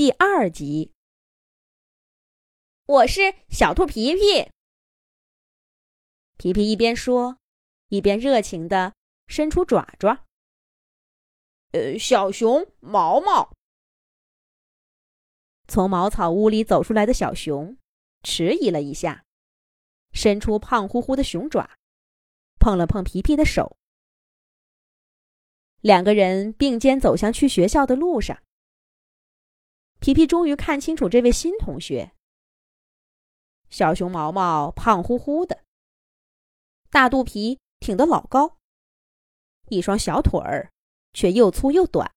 第二集，我是小兔皮皮。皮皮一边说，一边热情的伸出爪爪。呃，小熊毛毛从茅草屋里走出来的小熊，迟疑了一下，伸出胖乎乎的熊爪，碰了碰皮皮的手。两个人并肩走向去学校的路上。皮皮终于看清楚这位新同学。小熊毛毛胖乎乎的，大肚皮挺得老高，一双小腿儿却又粗又短，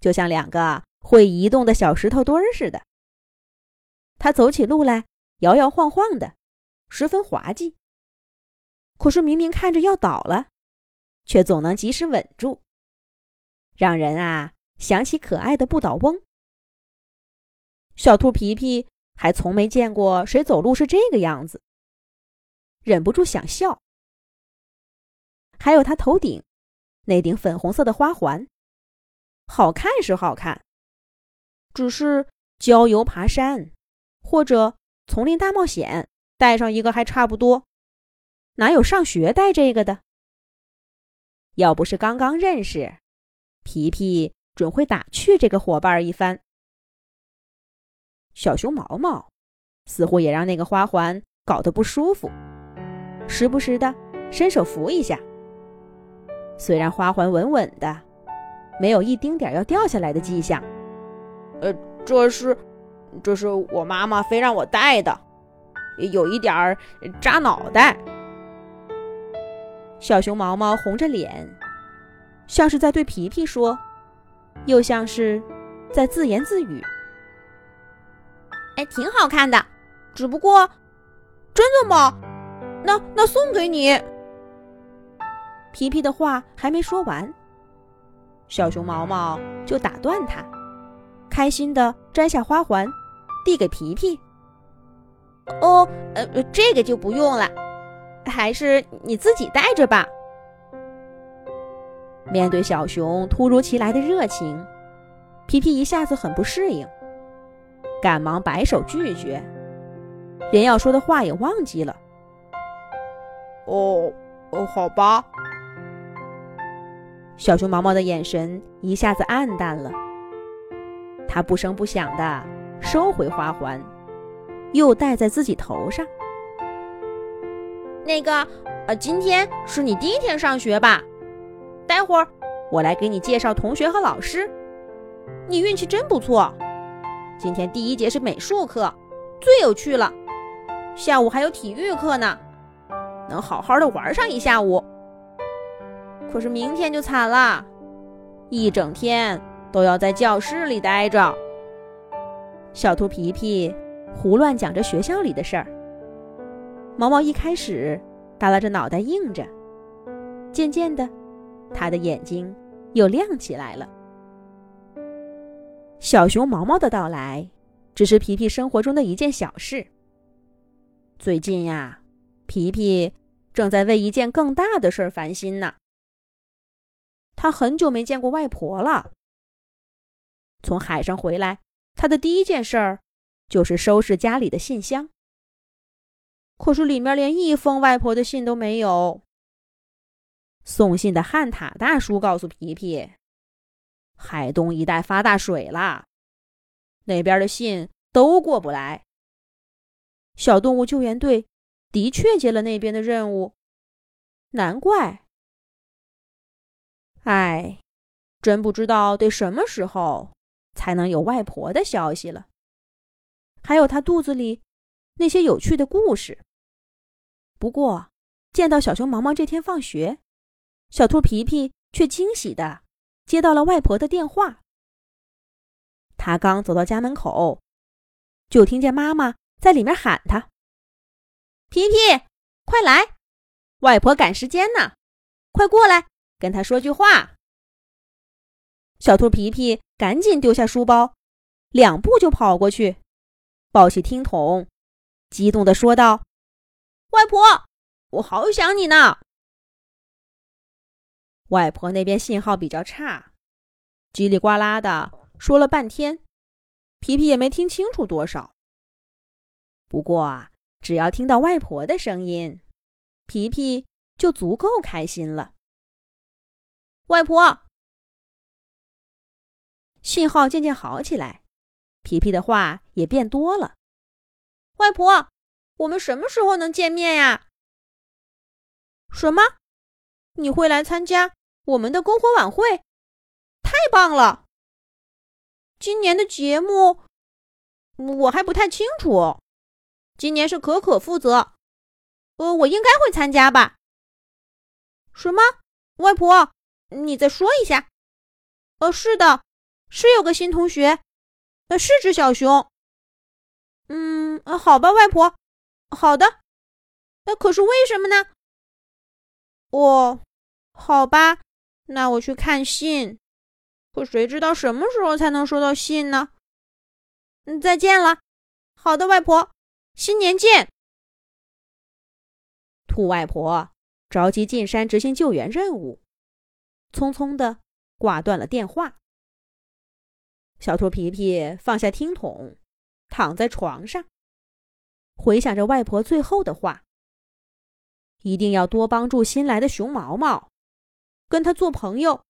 就像两个会移动的小石头墩儿似的。他走起路来摇摇晃晃的，十分滑稽。可是明明看着要倒了，却总能及时稳住，让人啊想起可爱的不倒翁。小兔皮皮还从没见过谁走路是这个样子，忍不住想笑。还有他头顶那顶粉红色的花环，好看是好看，只是郊游爬山或者丛林大冒险带上一个还差不多，哪有上学带这个的？要不是刚刚认识，皮皮准会打趣这个伙伴一番。小熊毛毛似乎也让那个花环搞得不舒服，时不时的伸手扶一下。虽然花环稳稳的，没有一丁点要掉下来的迹象。呃，这是，这是我妈妈非让我戴的，有一点儿扎脑袋。小熊毛毛红着脸，像是在对皮皮说，又像是在自言自语。哎，挺好看的，只不过，真的吗？那那送给你。皮皮的话还没说完，小熊毛毛就打断他，开心的摘下花环，递给皮皮。哦，呃，这个就不用了，还是你自己带着吧。面对小熊突如其来的热情，皮皮一下子很不适应。赶忙摆手拒绝，连要说的话也忘记了。哦，哦，好吧。小熊毛毛的眼神一下子暗淡了，他不声不响的收回花环，又戴在自己头上。那个，呃，今天是你第一天上学吧？待会儿我来给你介绍同学和老师。你运气真不错。今天第一节是美术课，最有趣了。下午还有体育课呢，能好好的玩上一下午。可是明天就惨了，一整天都要在教室里待着。小兔皮皮胡乱讲着学校里的事儿。毛毛一开始耷拉着脑袋应着，渐渐的，他的眼睛又亮起来了。小熊毛毛的到来，只是皮皮生活中的一件小事。最近呀，皮皮正在为一件更大的事儿烦心呢。他很久没见过外婆了。从海上回来，他的第一件事儿就是收拾家里的信箱。可是里面连一封外婆的信都没有。送信的汉塔大叔告诉皮皮。海东一带发大水了，那边的信都过不来。小动物救援队的确接了那边的任务，难怪。哎，真不知道得什么时候才能有外婆的消息了，还有她肚子里那些有趣的故事。不过，见到小熊毛毛这天放学，小兔皮皮却惊喜的。接到了外婆的电话。他刚走到家门口，就听见妈妈在里面喊他：“皮皮，快来，外婆赶时间呢，快过来跟她说句话。”小兔皮皮赶紧丢下书包，两步就跑过去，抱起听筒，激动地说道：“外婆，我好想你呢！”外婆那边信号比较差，叽里呱啦的说了半天，皮皮也没听清楚多少。不过啊，只要听到外婆的声音，皮皮就足够开心了。外婆。信号渐渐好起来，皮皮的话也变多了。外婆，我们什么时候能见面呀？什么？你会来参加我们的篝火晚会？太棒了！今年的节目我还不太清楚。今年是可可负责，呃，我应该会参加吧？什么？外婆，你再说一下。呃，是的。是有个新同学，呃，是只小熊。嗯，好吧，外婆，好的。那可是为什么呢？哦，好吧，那我去看信。可谁知道什么时候才能收到信呢？嗯，再见了。好的，外婆，新年见。兔外婆着急进山执行救援任务，匆匆的挂断了电话。小兔皮皮放下听筒，躺在床上，回想着外婆最后的话：“一定要多帮助新来的熊毛毛，跟他做朋友。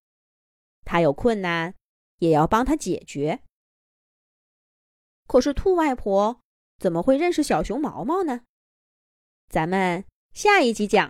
他有困难，也要帮他解决。”可是兔外婆怎么会认识小熊毛毛呢？咱们下一集讲。